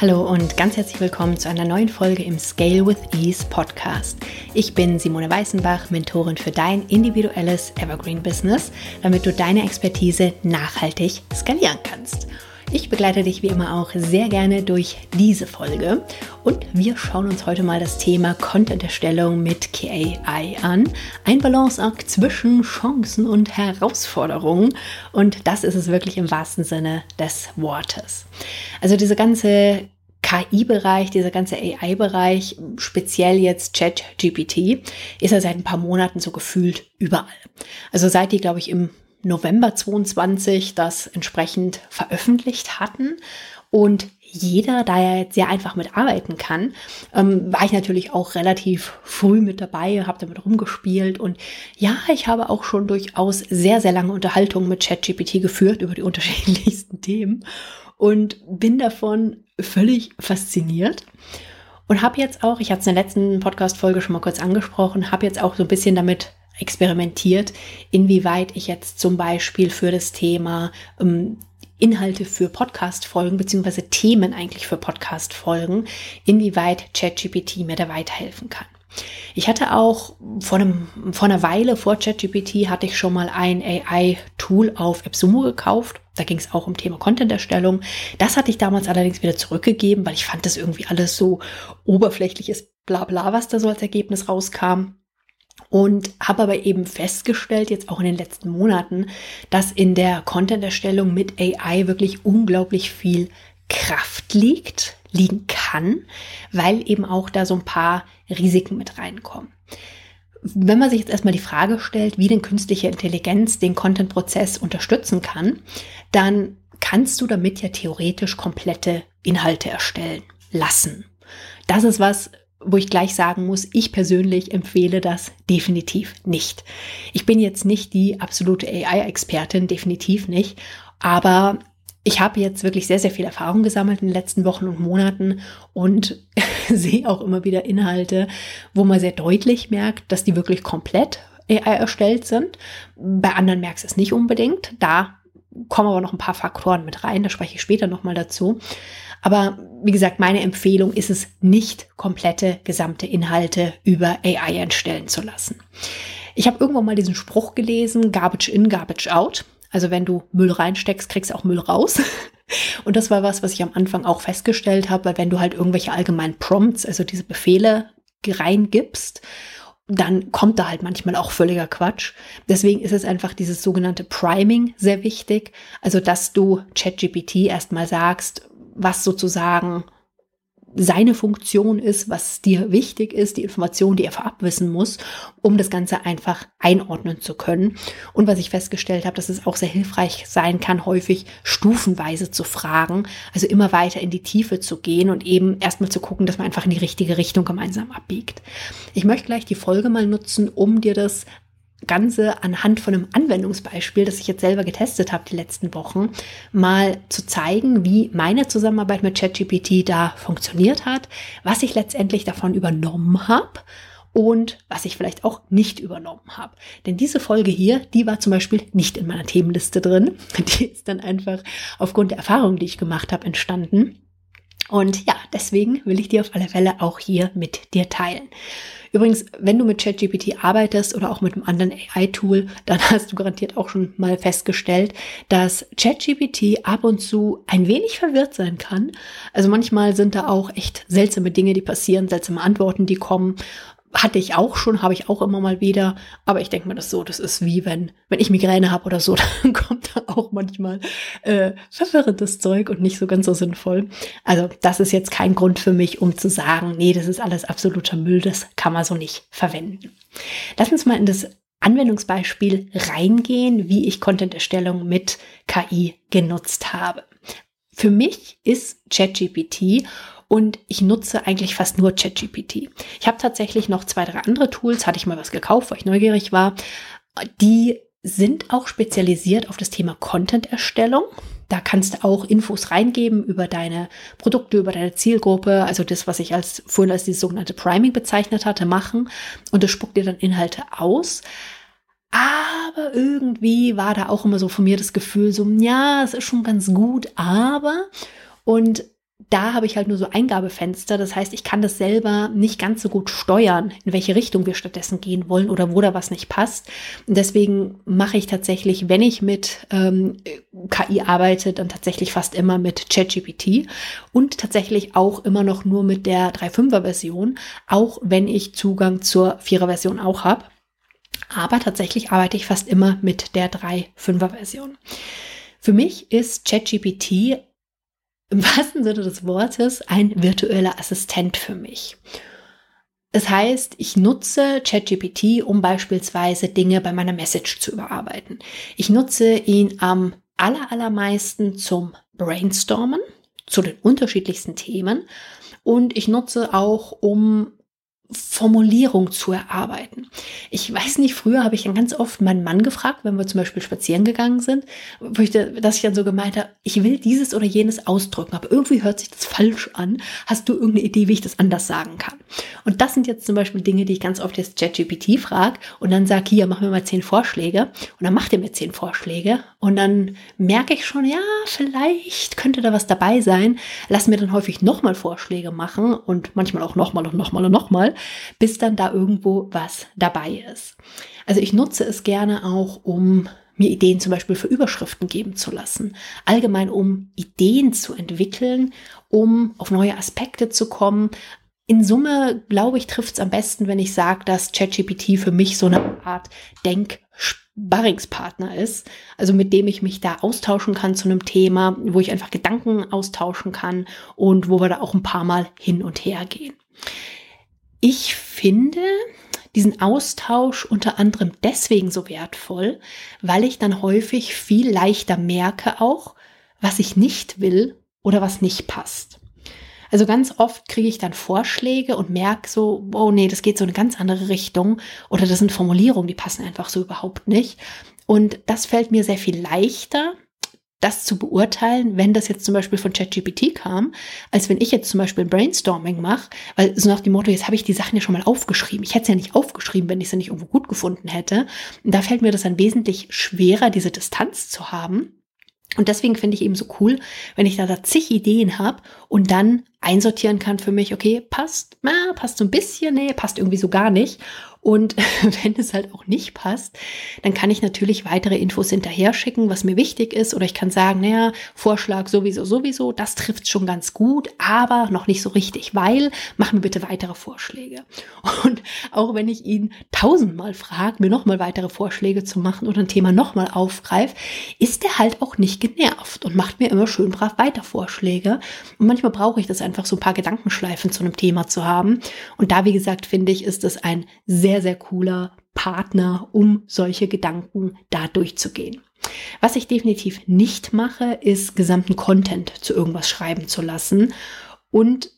Hallo und ganz herzlich willkommen zu einer neuen Folge im Scale with Ease Podcast. Ich bin Simone Weißenbach, Mentorin für dein individuelles Evergreen Business, damit du deine Expertise nachhaltig skalieren kannst. Ich begleite dich wie immer auch sehr gerne durch diese Folge und wir schauen uns heute mal das Thema Content-Erstellung mit KAI an. Ein Balanceakt zwischen Chancen und Herausforderungen und das ist es wirklich im wahrsten Sinne des Wortes. Also diese ganze KI-Bereich, dieser ganze AI-Bereich, speziell jetzt ChatGPT, ist ja seit ein paar Monaten so gefühlt überall. Also seit die, glaube ich, im November 22 das entsprechend veröffentlicht hatten. Und jeder, da er jetzt sehr einfach mit arbeiten kann, ähm, war ich natürlich auch relativ früh mit dabei, habe damit rumgespielt und ja, ich habe auch schon durchaus sehr, sehr lange Unterhaltungen mit ChatGPT geführt über die unterschiedlichsten Themen und bin davon völlig fasziniert und habe jetzt auch, ich hatte es in der letzten Podcast-Folge schon mal kurz angesprochen, habe jetzt auch so ein bisschen damit experimentiert, inwieweit ich jetzt zum Beispiel für das Thema ähm, Inhalte für Podcast-Folgen beziehungsweise Themen eigentlich für Podcast-Folgen, inwieweit ChatGPT mir da weiterhelfen kann. Ich hatte auch vor, einem, vor einer Weile vor ChatGPT hatte ich schon mal ein AI-Tool auf AppSumo gekauft. Da ging es auch um Thema Content-Erstellung. Das hatte ich damals allerdings wieder zurückgegeben, weil ich fand das irgendwie alles so oberflächliches Blabla, was da so als Ergebnis rauskam und habe aber eben festgestellt, jetzt auch in den letzten Monaten, dass in der Content-Erstellung mit AI wirklich unglaublich viel Kraft liegt, liegen kann, weil eben auch da so ein paar Risiken mit reinkommen. Wenn man sich jetzt erstmal die Frage stellt, wie denn künstliche Intelligenz den Content-Prozess unterstützen kann, dann kannst du damit ja theoretisch komplette Inhalte erstellen lassen. Das ist was, wo ich gleich sagen muss, ich persönlich empfehle das definitiv nicht. Ich bin jetzt nicht die absolute AI-Expertin, definitiv nicht, aber ich habe jetzt wirklich sehr, sehr viel Erfahrung gesammelt in den letzten Wochen und Monaten und sehe auch immer wieder Inhalte, wo man sehr deutlich merkt, dass die wirklich komplett AI erstellt sind. Bei anderen merkst du es nicht unbedingt. Da kommen aber noch ein paar Faktoren mit rein, da spreche ich später nochmal dazu. Aber wie gesagt, meine Empfehlung ist es nicht, komplette gesamte Inhalte über AI entstellen zu lassen. Ich habe irgendwann mal diesen Spruch gelesen, Garbage in, Garbage out. Also wenn du Müll reinsteckst, kriegst du auch Müll raus. Und das war was, was ich am Anfang auch festgestellt habe, weil wenn du halt irgendwelche allgemeinen Prompts, also diese Befehle reingibst, dann kommt da halt manchmal auch völliger Quatsch. Deswegen ist es einfach dieses sogenannte Priming sehr wichtig. Also, dass du ChatGPT erstmal sagst, was sozusagen seine Funktion ist, was dir wichtig ist, die Information, die er vorab wissen muss, um das Ganze einfach einordnen zu können. Und was ich festgestellt habe, dass es auch sehr hilfreich sein kann, häufig stufenweise zu fragen, also immer weiter in die Tiefe zu gehen und eben erstmal zu gucken, dass man einfach in die richtige Richtung gemeinsam abbiegt. Ich möchte gleich die Folge mal nutzen, um dir das Ganze anhand von einem Anwendungsbeispiel, das ich jetzt selber getestet habe die letzten Wochen, mal zu zeigen, wie meine Zusammenarbeit mit ChatGPT da funktioniert hat, was ich letztendlich davon übernommen habe und was ich vielleicht auch nicht übernommen habe. Denn diese Folge hier, die war zum Beispiel nicht in meiner Themenliste drin. Die ist dann einfach aufgrund der Erfahrungen, die ich gemacht habe, entstanden. Und ja, deswegen will ich die auf alle Fälle auch hier mit dir teilen. Übrigens, wenn du mit ChatGPT arbeitest oder auch mit einem anderen AI-Tool, dann hast du garantiert auch schon mal festgestellt, dass ChatGPT ab und zu ein wenig verwirrt sein kann. Also manchmal sind da auch echt seltsame Dinge, die passieren, seltsame Antworten, die kommen hatte ich auch schon, habe ich auch immer mal wieder. Aber ich denke mir das so, das ist wie wenn, wenn ich Migräne habe oder so, dann kommt da auch manchmal äh, verwirrendes Zeug und nicht so ganz so sinnvoll. Also das ist jetzt kein Grund für mich, um zu sagen, nee, das ist alles absoluter Müll, das kann man so nicht verwenden. Lass uns mal in das Anwendungsbeispiel reingehen, wie ich Content-Erstellung mit KI genutzt habe. Für mich ist ChatGPT und ich nutze eigentlich fast nur ChatGPT. Ich habe tatsächlich noch zwei, drei andere Tools, hatte ich mal was gekauft, weil ich neugierig war. Die sind auch spezialisiert auf das Thema Content-Erstellung. Da kannst du auch Infos reingeben über deine Produkte, über deine Zielgruppe, also das, was ich als vorhin als dieses sogenannte Priming bezeichnet hatte, machen. Und das spuckt dir dann Inhalte aus. Aber irgendwie war da auch immer so von mir das Gefühl, so, ja, es ist schon ganz gut, aber. Und da habe ich halt nur so Eingabefenster. Das heißt, ich kann das selber nicht ganz so gut steuern, in welche Richtung wir stattdessen gehen wollen oder wo da was nicht passt. Und deswegen mache ich tatsächlich, wenn ich mit ähm, KI arbeite, dann tatsächlich fast immer mit ChatGPT und tatsächlich auch immer noch nur mit der 3.5er Version, auch wenn ich Zugang zur 4er Version auch habe. Aber tatsächlich arbeite ich fast immer mit der 3.5er Version. Für mich ist ChatGPT im wahrsten Sinne des Wortes ein virtueller Assistent für mich. Das heißt, ich nutze ChatGPT, um beispielsweise Dinge bei meiner Message zu überarbeiten. Ich nutze ihn am aller, allermeisten zum Brainstormen zu den unterschiedlichsten Themen und ich nutze auch, um Formulierung zu erarbeiten. Ich weiß nicht, früher habe ich dann ganz oft meinen Mann gefragt, wenn wir zum Beispiel spazieren gegangen sind, wo ich, dass ich dann so gemeint habe, ich will dieses oder jenes ausdrücken, aber irgendwie hört sich das falsch an. Hast du irgendeine Idee, wie ich das anders sagen kann? Und das sind jetzt zum Beispiel Dinge, die ich ganz oft jetzt ChatGPT frage und dann sage, hier, mach mir mal zehn Vorschläge und dann macht er mir zehn Vorschläge und dann merke ich schon, ja, vielleicht könnte da was dabei sein. Lass mir dann häufig nochmal Vorschläge machen und manchmal auch nochmal und nochmal und nochmal bis dann da irgendwo was dabei ist. Also ich nutze es gerne auch, um mir Ideen zum Beispiel für Überschriften geben zu lassen. Allgemein, um Ideen zu entwickeln, um auf neue Aspekte zu kommen. In Summe, glaube ich, trifft es am besten, wenn ich sage, dass ChatGPT für mich so eine Art Denk- Sparringspartner ist, also mit dem ich mich da austauschen kann zu einem Thema, wo ich einfach Gedanken austauschen kann und wo wir da auch ein paar Mal hin und her gehen. Ich finde diesen Austausch unter anderem deswegen so wertvoll, weil ich dann häufig viel leichter merke auch, was ich nicht will oder was nicht passt. Also ganz oft kriege ich dann Vorschläge und merke so, oh nee, das geht so eine ganz andere Richtung oder das sind Formulierungen, die passen einfach so überhaupt nicht. Und das fällt mir sehr viel leichter, das zu beurteilen, wenn das jetzt zum Beispiel von ChatGPT kam, als wenn ich jetzt zum Beispiel ein Brainstorming mache, weil so nach dem Motto, jetzt habe ich die Sachen ja schon mal aufgeschrieben. Ich hätte es ja nicht aufgeschrieben, wenn ich sie nicht irgendwo gut gefunden hätte. Und da fällt mir das dann wesentlich schwerer, diese Distanz zu haben. Und deswegen finde ich eben so cool, wenn ich da, da zig Ideen habe und dann einsortieren kann für mich, okay, passt, na, passt so ein bisschen, nee, passt irgendwie so gar nicht. Und wenn es halt auch nicht passt, dann kann ich natürlich weitere Infos hinterher schicken, was mir wichtig ist. Oder ich kann sagen, naja, Vorschlag sowieso, sowieso, das trifft schon ganz gut, aber noch nicht so richtig, weil mach mir bitte weitere Vorschläge. Und auch wenn ich ihn tausendmal frage, mir nochmal weitere Vorschläge zu machen oder ein Thema nochmal aufgreife, ist er halt auch nicht genervt und macht mir immer schön brav weiter Vorschläge. Und manchmal brauche ich das einfach so ein paar Gedankenschleifen zu einem Thema zu haben. Und da, wie gesagt, finde ich, ist es ein sehr sehr, sehr cooler Partner, um solche Gedanken da durchzugehen. Was ich definitiv nicht mache, ist gesamten Content zu irgendwas schreiben zu lassen. Und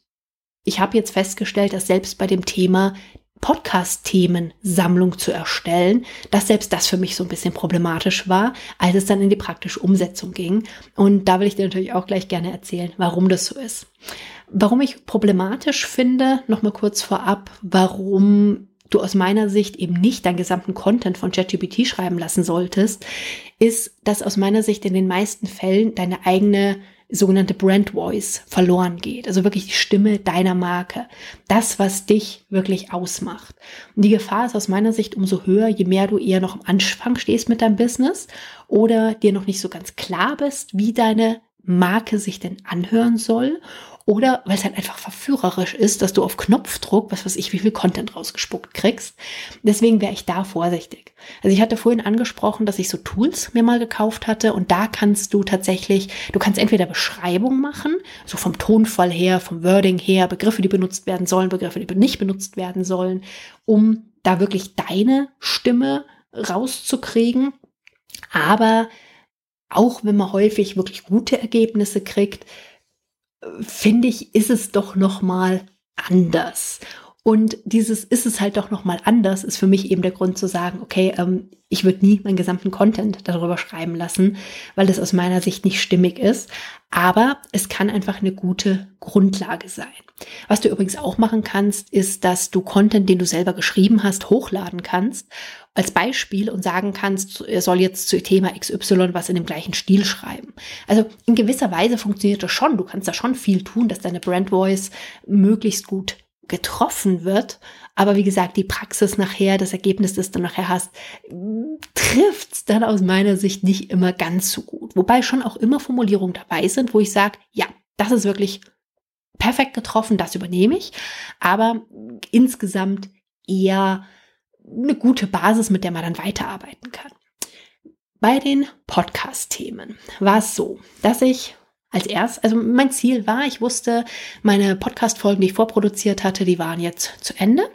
ich habe jetzt festgestellt, dass selbst bei dem Thema Podcast-Themen-Sammlung zu erstellen, dass selbst das für mich so ein bisschen problematisch war, als es dann in die praktische Umsetzung ging. Und da will ich dir natürlich auch gleich gerne erzählen, warum das so ist. Warum ich problematisch finde, nochmal kurz vorab, warum du aus meiner Sicht eben nicht deinen gesamten Content von ChatGPT schreiben lassen solltest, ist, dass aus meiner Sicht in den meisten Fällen deine eigene sogenannte Brand Voice verloren geht. Also wirklich die Stimme deiner Marke. Das, was dich wirklich ausmacht. Und die Gefahr ist aus meiner Sicht umso höher, je mehr du eher noch am Anfang stehst mit deinem Business oder dir noch nicht so ganz klar bist, wie deine Marke sich denn anhören soll oder weil es halt einfach verführerisch ist, dass du auf Knopfdruck, was weiß ich, wie viel Content rausgespuckt kriegst. Deswegen wäre ich da vorsichtig. Also ich hatte vorhin angesprochen, dass ich so Tools mir mal gekauft hatte und da kannst du tatsächlich, du kannst entweder Beschreibung machen, so vom Tonfall her, vom Wording her, Begriffe, die benutzt werden sollen, Begriffe, die nicht benutzt werden sollen, um da wirklich deine Stimme rauszukriegen. Aber auch wenn man häufig wirklich gute Ergebnisse kriegt, finde ich, ist es doch noch mal anders. Und dieses ist es halt doch noch mal anders, ist für mich eben der Grund zu sagen, okay, ähm, ich würde nie meinen gesamten Content darüber schreiben lassen, weil das aus meiner Sicht nicht stimmig ist. Aber es kann einfach eine gute Grundlage sein. Was du übrigens auch machen kannst, ist, dass du Content, den du selber geschrieben hast, hochladen kannst als Beispiel und sagen kannst, er soll jetzt zu Thema XY was in dem gleichen Stil schreiben. Also in gewisser Weise funktioniert das schon. Du kannst da schon viel tun, dass deine Brand Voice möglichst gut getroffen wird. Aber wie gesagt, die Praxis nachher, das Ergebnis, das du nachher hast, trifft es dann aus meiner Sicht nicht immer ganz so gut. Wobei schon auch immer Formulierungen dabei sind, wo ich sage, ja, das ist wirklich perfekt getroffen, das übernehme ich. Aber insgesamt eher eine gute Basis, mit der man dann weiterarbeiten kann. Bei den Podcast-Themen war es so, dass ich als erst, also mein Ziel war, ich wusste, meine Podcast-Folgen, die ich vorproduziert hatte, die waren jetzt zu Ende.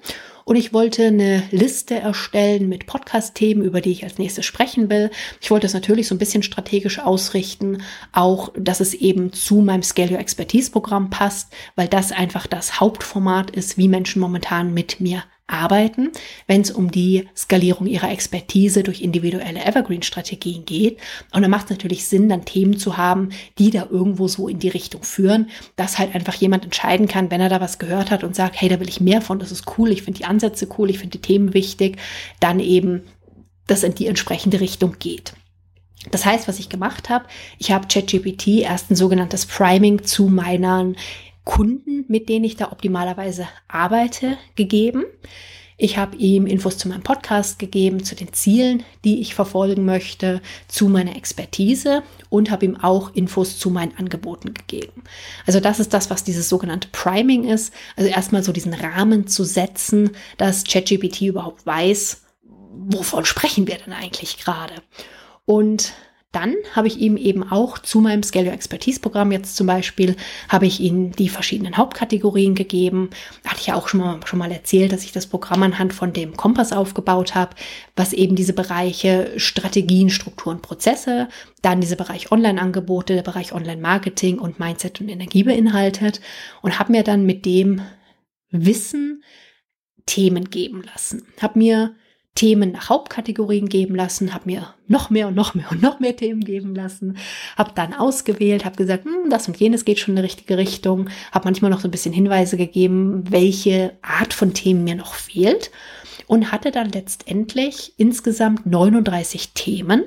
Und ich wollte eine Liste erstellen mit Podcast-Themen, über die ich als nächstes sprechen will. Ich wollte es natürlich so ein bisschen strategisch ausrichten, auch, dass es eben zu meinem Scale Your Expertise Programm passt, weil das einfach das Hauptformat ist, wie Menschen momentan mit mir arbeiten, wenn es um die Skalierung ihrer Expertise durch individuelle Evergreen-Strategien geht. Und da macht es natürlich Sinn, dann Themen zu haben, die da irgendwo so in die Richtung führen, dass halt einfach jemand entscheiden kann, wenn er da was gehört hat und sagt, hey, da will ich mehr von, das ist cool, ich finde die Ansätze cool, ich finde die Themen wichtig, dann eben das in die entsprechende Richtung geht. Das heißt, was ich gemacht habe, ich habe ChatGPT erst ein sogenanntes Priming zu meinen Kunden, mit denen ich da optimalerweise arbeite, gegeben. Ich habe ihm Infos zu meinem Podcast gegeben, zu den Zielen, die ich verfolgen möchte, zu meiner Expertise und habe ihm auch Infos zu meinen Angeboten gegeben. Also das ist das, was dieses sogenannte Priming ist. Also erstmal so diesen Rahmen zu setzen, dass ChatGPT überhaupt weiß, wovon sprechen wir denn eigentlich gerade. Und dann habe ich ihm eben auch zu meinem Scale Your Expertise Programm jetzt zum Beispiel, habe ich ihm die verschiedenen Hauptkategorien gegeben. Hatte ich ja auch schon mal, schon mal erzählt, dass ich das Programm anhand von dem Kompass aufgebaut habe, was eben diese Bereiche Strategien, Strukturen, Prozesse, dann diese Bereich Online-Angebote, der Bereich Online-Marketing und Mindset und Energie beinhaltet und habe mir dann mit dem Wissen Themen geben lassen. Habe mir Themen nach Hauptkategorien geben lassen, habe mir noch mehr und noch mehr und noch mehr Themen geben lassen, habe dann ausgewählt, habe gesagt, hm, das und jenes geht schon in die richtige Richtung, habe manchmal noch so ein bisschen Hinweise gegeben, welche Art von Themen mir noch fehlt und hatte dann letztendlich insgesamt 39 Themen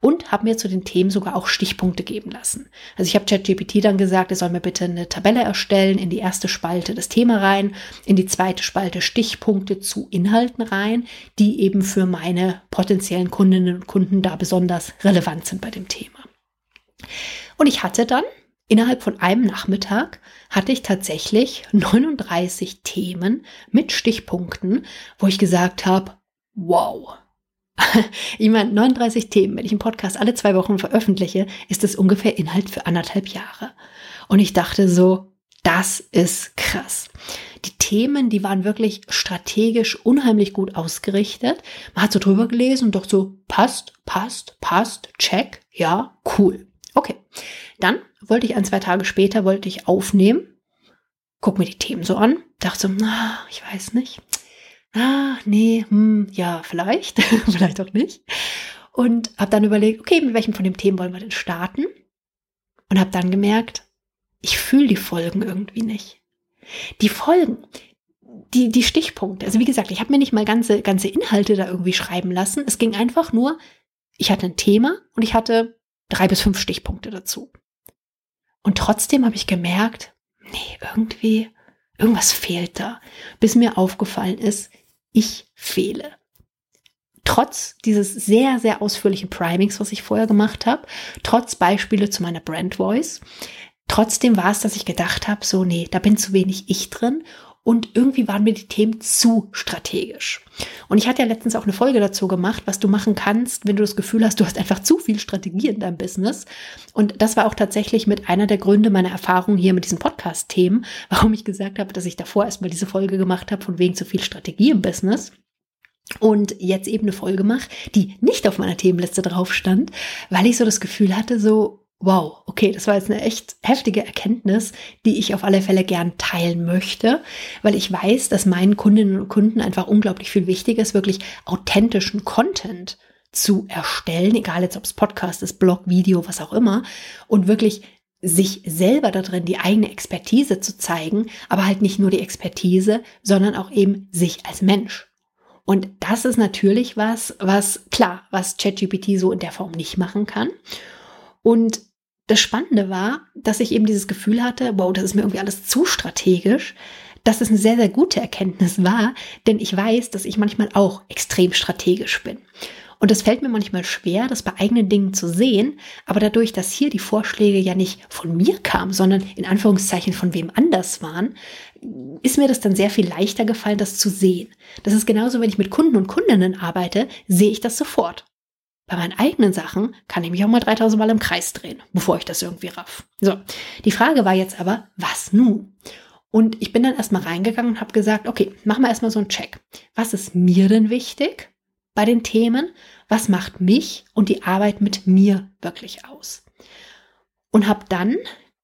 und habe mir zu den Themen sogar auch Stichpunkte geben lassen. Also ich habe ChatGPT dann gesagt, er soll mir bitte eine Tabelle erstellen, in die erste Spalte das Thema rein, in die zweite Spalte Stichpunkte zu Inhalten rein, die eben für meine potenziellen Kundinnen und Kunden da besonders relevant sind bei dem Thema. Und ich hatte dann Innerhalb von einem Nachmittag hatte ich tatsächlich 39 Themen mit Stichpunkten, wo ich gesagt habe, wow, ich meine, 39 Themen, wenn ich einen Podcast alle zwei Wochen veröffentliche, ist das ungefähr Inhalt für anderthalb Jahre. Und ich dachte so, das ist krass. Die Themen, die waren wirklich strategisch unheimlich gut ausgerichtet. Man hat so drüber gelesen und doch so, passt, passt, passt, check, ja, cool. Okay. Dann wollte ich ein, zwei Tage später, wollte ich aufnehmen, guck mir die Themen so an, dachte so, na, ich weiß nicht ah, nee, hm, ja, vielleicht, vielleicht auch nicht. Und habe dann überlegt, okay, mit welchem von den Themen wollen wir denn starten? Und habe dann gemerkt, ich fühle die Folgen irgendwie nicht. Die Folgen, die, die Stichpunkte, also wie gesagt, ich habe mir nicht mal ganze, ganze Inhalte da irgendwie schreiben lassen. Es ging einfach nur, ich hatte ein Thema und ich hatte drei bis fünf Stichpunkte dazu. Und trotzdem habe ich gemerkt, nee, irgendwie, irgendwas fehlt da. Bis mir aufgefallen ist, ich fehle. Trotz dieses sehr, sehr ausführlichen Primings, was ich vorher gemacht habe, trotz Beispiele zu meiner Brand Voice, trotzdem war es, dass ich gedacht habe, so, nee, da bin zu wenig ich drin und irgendwie waren mir die Themen zu strategisch. Und ich hatte ja letztens auch eine Folge dazu gemacht, was du machen kannst, wenn du das Gefühl hast, du hast einfach zu viel Strategie in deinem Business. Und das war auch tatsächlich mit einer der Gründe meiner Erfahrung hier mit diesen Podcast-Themen, warum ich gesagt habe, dass ich davor erstmal diese Folge gemacht habe, von wegen zu viel Strategie im Business und jetzt eben eine Folge mache, die nicht auf meiner Themenliste drauf stand, weil ich so das Gefühl hatte, so, Wow, okay, das war jetzt eine echt heftige Erkenntnis, die ich auf alle Fälle gern teilen möchte, weil ich weiß, dass meinen Kundinnen und Kunden einfach unglaublich viel wichtiger ist, wirklich authentischen Content zu erstellen, egal jetzt ob es Podcast ist, Blog, Video, was auch immer, und wirklich sich selber da drin die eigene Expertise zu zeigen, aber halt nicht nur die Expertise, sondern auch eben sich als Mensch. Und das ist natürlich was, was klar, was ChatGPT so in der Form nicht machen kann. Und das Spannende war, dass ich eben dieses Gefühl hatte, wow, das ist mir irgendwie alles zu strategisch, dass es eine sehr, sehr gute Erkenntnis war, denn ich weiß, dass ich manchmal auch extrem strategisch bin. Und es fällt mir manchmal schwer, das bei eigenen Dingen zu sehen, aber dadurch, dass hier die Vorschläge ja nicht von mir kamen, sondern in Anführungszeichen von wem anders waren, ist mir das dann sehr viel leichter gefallen, das zu sehen. Das ist genauso, wenn ich mit Kunden und Kundinnen arbeite, sehe ich das sofort. Bei meinen eigenen Sachen kann ich mich auch mal 3000 Mal im Kreis drehen, bevor ich das irgendwie raff. So, die Frage war jetzt aber, was nun? Und ich bin dann erstmal reingegangen und habe gesagt, okay, machen wir erstmal so einen Check. Was ist mir denn wichtig? bei den Themen, was macht mich und die Arbeit mit mir wirklich aus. Und habe dann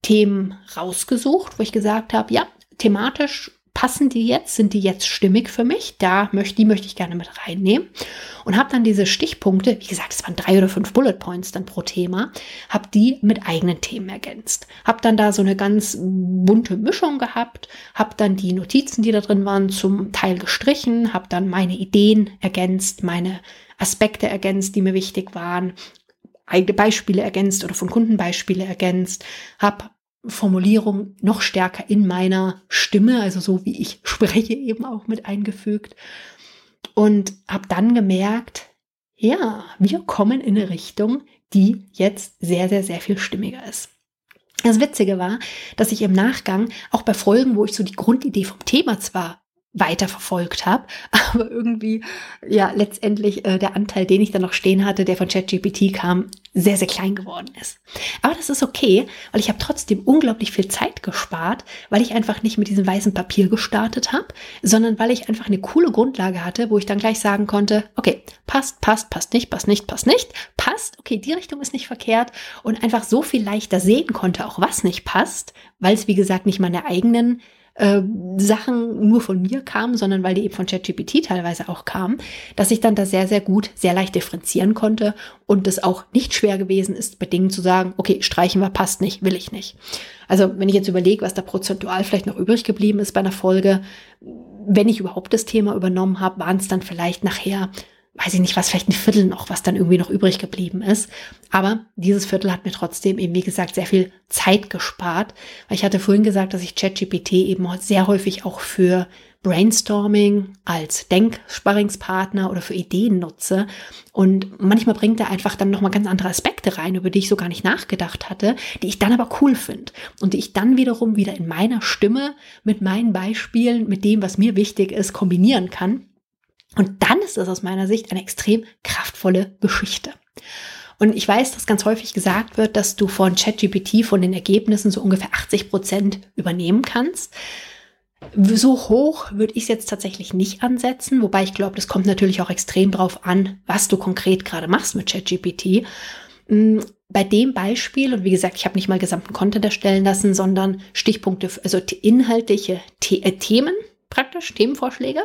Themen rausgesucht, wo ich gesagt habe, ja, thematisch passen die jetzt, sind die jetzt stimmig für mich? Da möchte, die möchte ich gerne mit reinnehmen. Und habe dann diese Stichpunkte, wie gesagt, es waren drei oder fünf Bullet Points dann pro Thema, habe die mit eigenen Themen ergänzt. Habe dann da so eine ganz bunte Mischung gehabt, habe dann die Notizen, die da drin waren, zum Teil gestrichen, habe dann meine Ideen ergänzt, meine Aspekte ergänzt, die mir wichtig waren, eigene Beispiele ergänzt oder von Kundenbeispiele ergänzt, habe Formulierung noch stärker in meiner Stimme, also so wie ich spreche, eben auch mit eingefügt. Und habe dann gemerkt, ja, wir kommen in eine Richtung, die jetzt sehr, sehr, sehr viel stimmiger ist. Das Witzige war, dass ich im Nachgang auch bei Folgen, wo ich so die Grundidee vom Thema zwar weiter verfolgt habe. Aber irgendwie, ja, letztendlich äh, der Anteil, den ich dann noch stehen hatte, der von ChatGPT kam, sehr, sehr klein geworden ist. Aber das ist okay, weil ich habe trotzdem unglaublich viel Zeit gespart, weil ich einfach nicht mit diesem weißen Papier gestartet habe, sondern weil ich einfach eine coole Grundlage hatte, wo ich dann gleich sagen konnte, okay, passt, passt, passt nicht, passt nicht, passt nicht, passt, okay, die Richtung ist nicht verkehrt und einfach so viel leichter sehen konnte, auch was nicht passt, weil es, wie gesagt, nicht meine eigenen äh, Sachen nur von mir kamen, sondern weil die eben von ChatGPT teilweise auch kamen, dass ich dann da sehr, sehr gut, sehr leicht differenzieren konnte und es auch nicht schwer gewesen ist, bei Dingen zu sagen, okay, streichen wir, passt nicht, will ich nicht. Also wenn ich jetzt überlege, was da prozentual vielleicht noch übrig geblieben ist bei einer Folge, wenn ich überhaupt das Thema übernommen habe, waren es dann vielleicht nachher weiß ich nicht, was vielleicht ein Viertel noch, was dann irgendwie noch übrig geblieben ist. Aber dieses Viertel hat mir trotzdem eben, wie gesagt, sehr viel Zeit gespart, weil ich hatte vorhin gesagt, dass ich ChatGPT eben sehr häufig auch für Brainstorming als Denksparringspartner oder für Ideen nutze. Und manchmal bringt er einfach dann nochmal ganz andere Aspekte rein, über die ich so gar nicht nachgedacht hatte, die ich dann aber cool finde und die ich dann wiederum wieder in meiner Stimme mit meinen Beispielen, mit dem, was mir wichtig ist, kombinieren kann. Und dann ist es aus meiner Sicht eine extrem kraftvolle Geschichte. Und ich weiß, dass ganz häufig gesagt wird, dass du von ChatGPT von den Ergebnissen so ungefähr 80 Prozent übernehmen kannst. So hoch würde ich es jetzt tatsächlich nicht ansetzen, wobei ich glaube, das kommt natürlich auch extrem drauf an, was du konkret gerade machst mit ChatGPT. Mm, bei dem Beispiel, und wie gesagt, ich habe nicht mal gesamten Content erstellen lassen, sondern Stichpunkte, also inhaltliche The äh, Themen praktisch, Themenvorschläge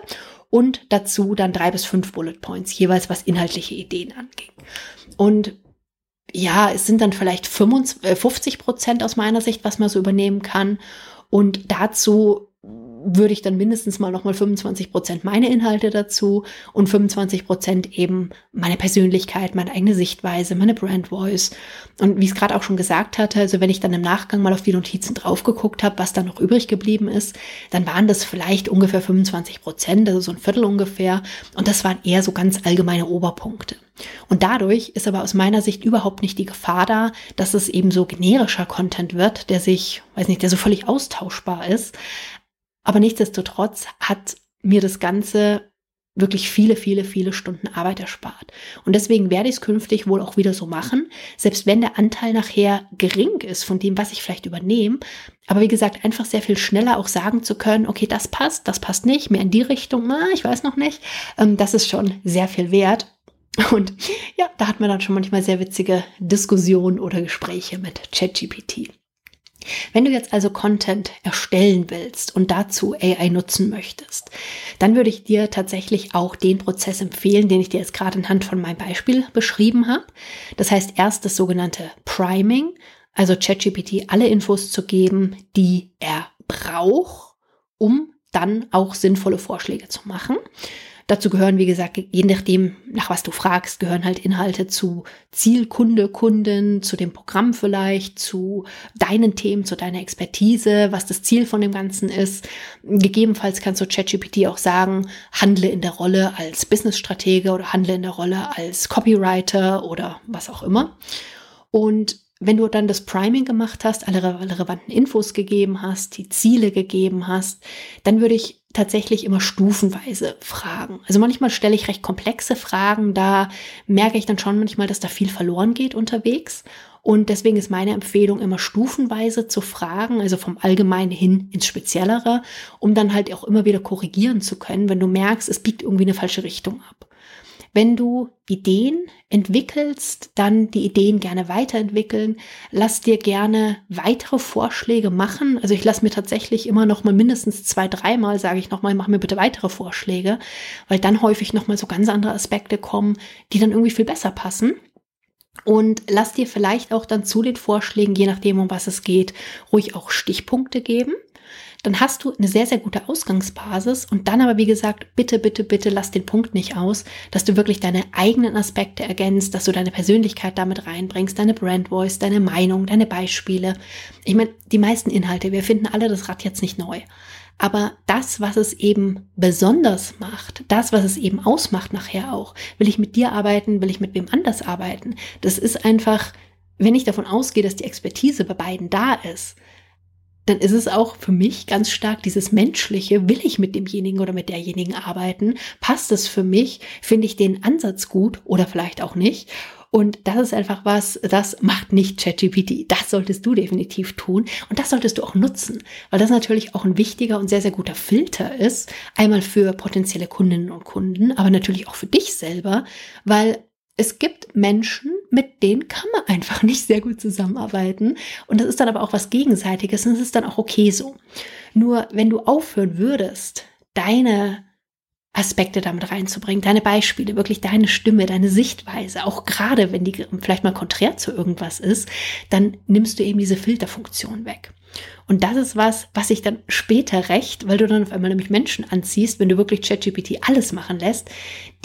und dazu dann drei bis fünf Bullet Points, jeweils was inhaltliche Ideen anging. Und ja, es sind dann vielleicht 55 äh, Prozent aus meiner Sicht, was man so übernehmen kann. Und dazu würde ich dann mindestens mal nochmal 25 Prozent meine Inhalte dazu und 25 Prozent eben meine Persönlichkeit, meine eigene Sichtweise, meine Brand Voice. Und wie ich es gerade auch schon gesagt hatte, also wenn ich dann im Nachgang mal auf die Notizen drauf geguckt habe, was da noch übrig geblieben ist, dann waren das vielleicht ungefähr 25 Prozent, also so ein Viertel ungefähr. Und das waren eher so ganz allgemeine Oberpunkte. Und dadurch ist aber aus meiner Sicht überhaupt nicht die Gefahr da, dass es eben so generischer Content wird, der sich, weiß nicht, der so völlig austauschbar ist, aber nichtsdestotrotz hat mir das Ganze wirklich viele, viele, viele Stunden Arbeit erspart. Und deswegen werde ich es künftig wohl auch wieder so machen, selbst wenn der Anteil nachher gering ist von dem, was ich vielleicht übernehme. Aber wie gesagt, einfach sehr viel schneller auch sagen zu können, okay, das passt, das passt nicht, mehr in die Richtung, na, ich weiß noch nicht. Ähm, das ist schon sehr viel wert. Und ja, da hat man dann schon manchmal sehr witzige Diskussionen oder Gespräche mit ChatGPT. Wenn du jetzt also Content erstellen willst und dazu AI nutzen möchtest, dann würde ich dir tatsächlich auch den Prozess empfehlen, den ich dir jetzt gerade anhand von meinem Beispiel beschrieben habe. Das heißt erst das sogenannte Priming, also ChatGPT alle Infos zu geben, die er braucht, um dann auch sinnvolle Vorschläge zu machen. Dazu gehören, wie gesagt, je nachdem, nach was du fragst, gehören halt Inhalte zu Zielkunde, Kunden, zu dem Programm vielleicht, zu deinen Themen, zu deiner Expertise, was das Ziel von dem Ganzen ist. Gegebenenfalls kannst du ChatGPT auch sagen, handle in der Rolle als Businessstratege oder handle in der Rolle als Copywriter oder was auch immer. Und wenn du dann das Priming gemacht hast, alle relevanten Infos gegeben hast, die Ziele gegeben hast, dann würde ich tatsächlich immer stufenweise fragen. Also manchmal stelle ich recht komplexe Fragen, da merke ich dann schon manchmal, dass da viel verloren geht unterwegs. Und deswegen ist meine Empfehlung immer stufenweise zu fragen, also vom Allgemeinen hin ins Speziellere, um dann halt auch immer wieder korrigieren zu können, wenn du merkst, es biegt irgendwie eine falsche Richtung ab. Wenn du Ideen entwickelst, dann die Ideen gerne weiterentwickeln. Lass dir gerne weitere Vorschläge machen. Also ich lasse mir tatsächlich immer noch mal mindestens zwei, dreimal sage ich noch mal, mach mir bitte weitere Vorschläge, weil dann häufig noch mal so ganz andere Aspekte kommen, die dann irgendwie viel besser passen. Und lass dir vielleicht auch dann zu den Vorschlägen, je nachdem, um was es geht, ruhig auch Stichpunkte geben dann hast du eine sehr, sehr gute Ausgangsbasis und dann aber, wie gesagt, bitte, bitte, bitte lass den Punkt nicht aus, dass du wirklich deine eigenen Aspekte ergänzt, dass du deine Persönlichkeit damit reinbringst, deine Brand Voice, deine Meinung, deine Beispiele. Ich meine, die meisten Inhalte, wir finden alle das Rad jetzt nicht neu. Aber das, was es eben besonders macht, das, was es eben ausmacht nachher auch, will ich mit dir arbeiten, will ich mit wem anders arbeiten, das ist einfach, wenn ich davon ausgehe, dass die Expertise bei beiden da ist, dann ist es auch für mich ganz stark dieses Menschliche. Will ich mit demjenigen oder mit derjenigen arbeiten? Passt es für mich? Finde ich den Ansatz gut oder vielleicht auch nicht? Und das ist einfach was, das macht nicht ChatGPT. Das solltest du definitiv tun und das solltest du auch nutzen, weil das natürlich auch ein wichtiger und sehr, sehr guter Filter ist. Einmal für potenzielle Kundinnen und Kunden, aber natürlich auch für dich selber, weil es gibt Menschen, mit denen kann man einfach nicht sehr gut zusammenarbeiten. Und das ist dann aber auch was Gegenseitiges und es ist dann auch okay so. Nur wenn du aufhören würdest, deine Aspekte damit reinzubringen, deine Beispiele, wirklich deine Stimme, deine Sichtweise, auch gerade wenn die vielleicht mal konträr zu irgendwas ist, dann nimmst du eben diese Filterfunktion weg. Und das ist was, was sich dann später recht, weil du dann auf einmal nämlich Menschen anziehst, wenn du wirklich ChatGPT alles machen lässt,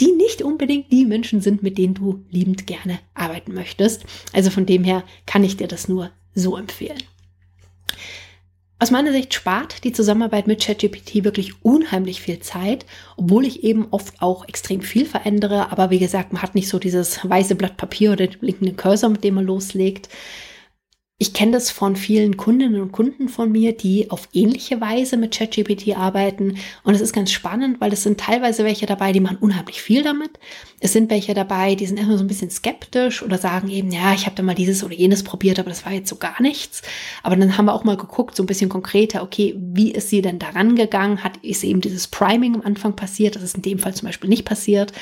die nicht unbedingt die Menschen sind, mit denen du liebend gerne arbeiten möchtest. Also von dem her kann ich dir das nur so empfehlen. Aus meiner Sicht spart die Zusammenarbeit mit ChatGPT wirklich unheimlich viel Zeit, obwohl ich eben oft auch extrem viel verändere. Aber wie gesagt, man hat nicht so dieses weiße Blatt Papier oder den blinkenden Cursor, mit dem man loslegt. Ich kenne das von vielen Kundinnen und Kunden von mir, die auf ähnliche Weise mit ChatGPT arbeiten. Und es ist ganz spannend, weil es sind teilweise welche dabei, die machen unheimlich viel damit. Es sind welche dabei, die sind erstmal so ein bisschen skeptisch oder sagen eben, ja, ich habe da mal dieses oder jenes probiert, aber das war jetzt so gar nichts. Aber dann haben wir auch mal geguckt, so ein bisschen konkreter, okay, wie ist sie denn daran gegangen? Hat ist eben dieses Priming am Anfang passiert? Das ist in dem Fall zum Beispiel nicht passiert.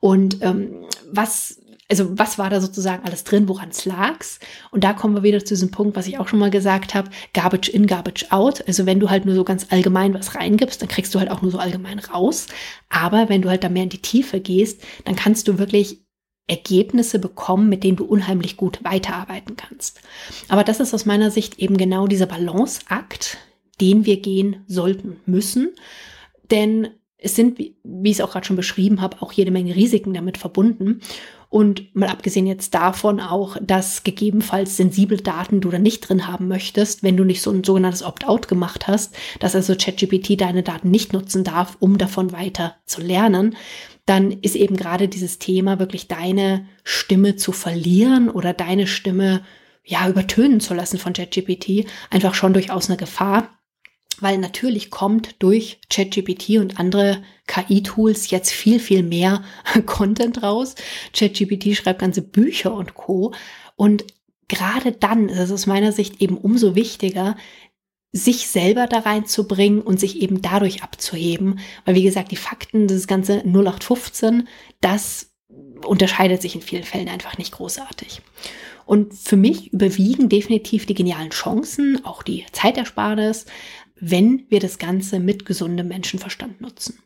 Und ähm, was also was war da sozusagen alles drin, woran es lag's? Und da kommen wir wieder zu diesem Punkt, was ich auch schon mal gesagt habe, Garbage in, Garbage out. Also wenn du halt nur so ganz allgemein was reingibst, dann kriegst du halt auch nur so allgemein raus. Aber wenn du halt da mehr in die Tiefe gehst, dann kannst du wirklich Ergebnisse bekommen, mit denen du unheimlich gut weiterarbeiten kannst. Aber das ist aus meiner Sicht eben genau dieser Balanceakt, den wir gehen sollten müssen. Denn es sind, wie ich es auch gerade schon beschrieben habe, auch jede Menge Risiken damit verbunden. Und mal abgesehen jetzt davon auch, dass gegebenenfalls sensible Daten du da nicht drin haben möchtest, wenn du nicht so ein sogenanntes Opt-out gemacht hast, dass also ChatGPT deine Daten nicht nutzen darf, um davon weiter zu lernen, dann ist eben gerade dieses Thema wirklich deine Stimme zu verlieren oder deine Stimme ja übertönen zu lassen von ChatGPT einfach schon durchaus eine Gefahr weil natürlich kommt durch ChatGPT und andere KI-Tools jetzt viel, viel mehr Content raus. ChatGPT schreibt ganze Bücher und Co. Und gerade dann ist es aus meiner Sicht eben umso wichtiger, sich selber da reinzubringen und sich eben dadurch abzuheben. Weil wie gesagt, die Fakten, das ganze 0815, das unterscheidet sich in vielen Fällen einfach nicht großartig. Und für mich überwiegen definitiv die genialen Chancen, auch die Zeitersparnis, wenn wir das Ganze mit gesundem Menschenverstand nutzen.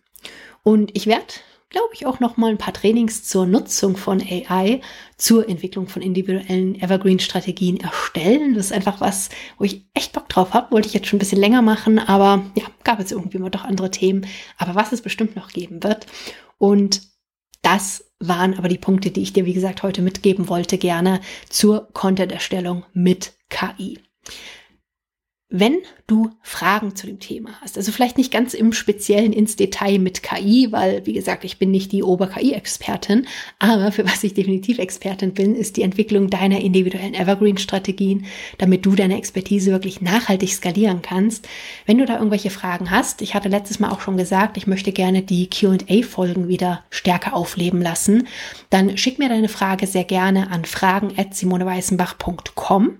Und ich werde glaube ich, auch noch mal ein paar Trainings zur Nutzung von AI, zur Entwicklung von individuellen Evergreen-Strategien erstellen. Das ist einfach was, wo ich echt Bock drauf habe. Wollte ich jetzt schon ein bisschen länger machen, aber ja, gab es irgendwie immer doch andere Themen. Aber was es bestimmt noch geben wird. Und das waren aber die Punkte, die ich dir, wie gesagt, heute mitgeben wollte, gerne zur Content-Erstellung mit KI. Wenn du Fragen zu dem Thema hast, also vielleicht nicht ganz im Speziellen ins Detail mit KI, weil, wie gesagt, ich bin nicht die Ober-KI-Expertin, aber für was ich definitiv Expertin bin, ist die Entwicklung deiner individuellen Evergreen-Strategien, damit du deine Expertise wirklich nachhaltig skalieren kannst. Wenn du da irgendwelche Fragen hast, ich hatte letztes Mal auch schon gesagt, ich möchte gerne die Q&A-Folgen wieder stärker aufleben lassen, dann schick mir deine Frage sehr gerne an fragen.simoneweißenbach.com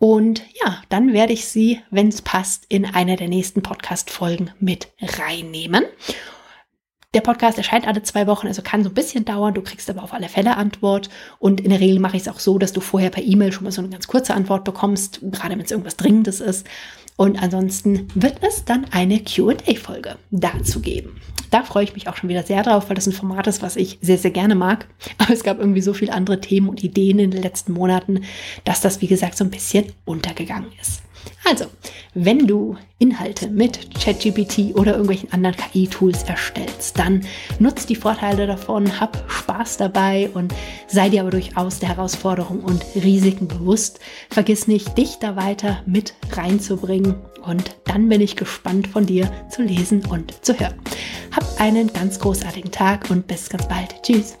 und ja, dann werde ich sie, wenn es passt, in einer der nächsten Podcast-Folgen mit reinnehmen. Der Podcast erscheint alle zwei Wochen, also kann so ein bisschen dauern. Du kriegst aber auf alle Fälle Antwort. Und in der Regel mache ich es auch so, dass du vorher per E-Mail schon mal so eine ganz kurze Antwort bekommst, gerade wenn es irgendwas Dringendes ist. Und ansonsten wird es dann eine QA-Folge dazu geben. Da freue ich mich auch schon wieder sehr drauf, weil das ein Format ist, was ich sehr, sehr gerne mag. Aber es gab irgendwie so viele andere Themen und Ideen in den letzten Monaten, dass das, wie gesagt, so ein bisschen untergegangen ist. Also, wenn du Inhalte mit ChatGPT oder irgendwelchen anderen KI-Tools erstellst, dann nutzt die Vorteile davon, hab Spaß dabei und sei dir aber durchaus der Herausforderung und Risiken bewusst. Vergiss nicht, dich da weiter mit reinzubringen und dann bin ich gespannt von dir zu lesen und zu hören. Hab einen ganz großartigen Tag und bis ganz bald. Tschüss.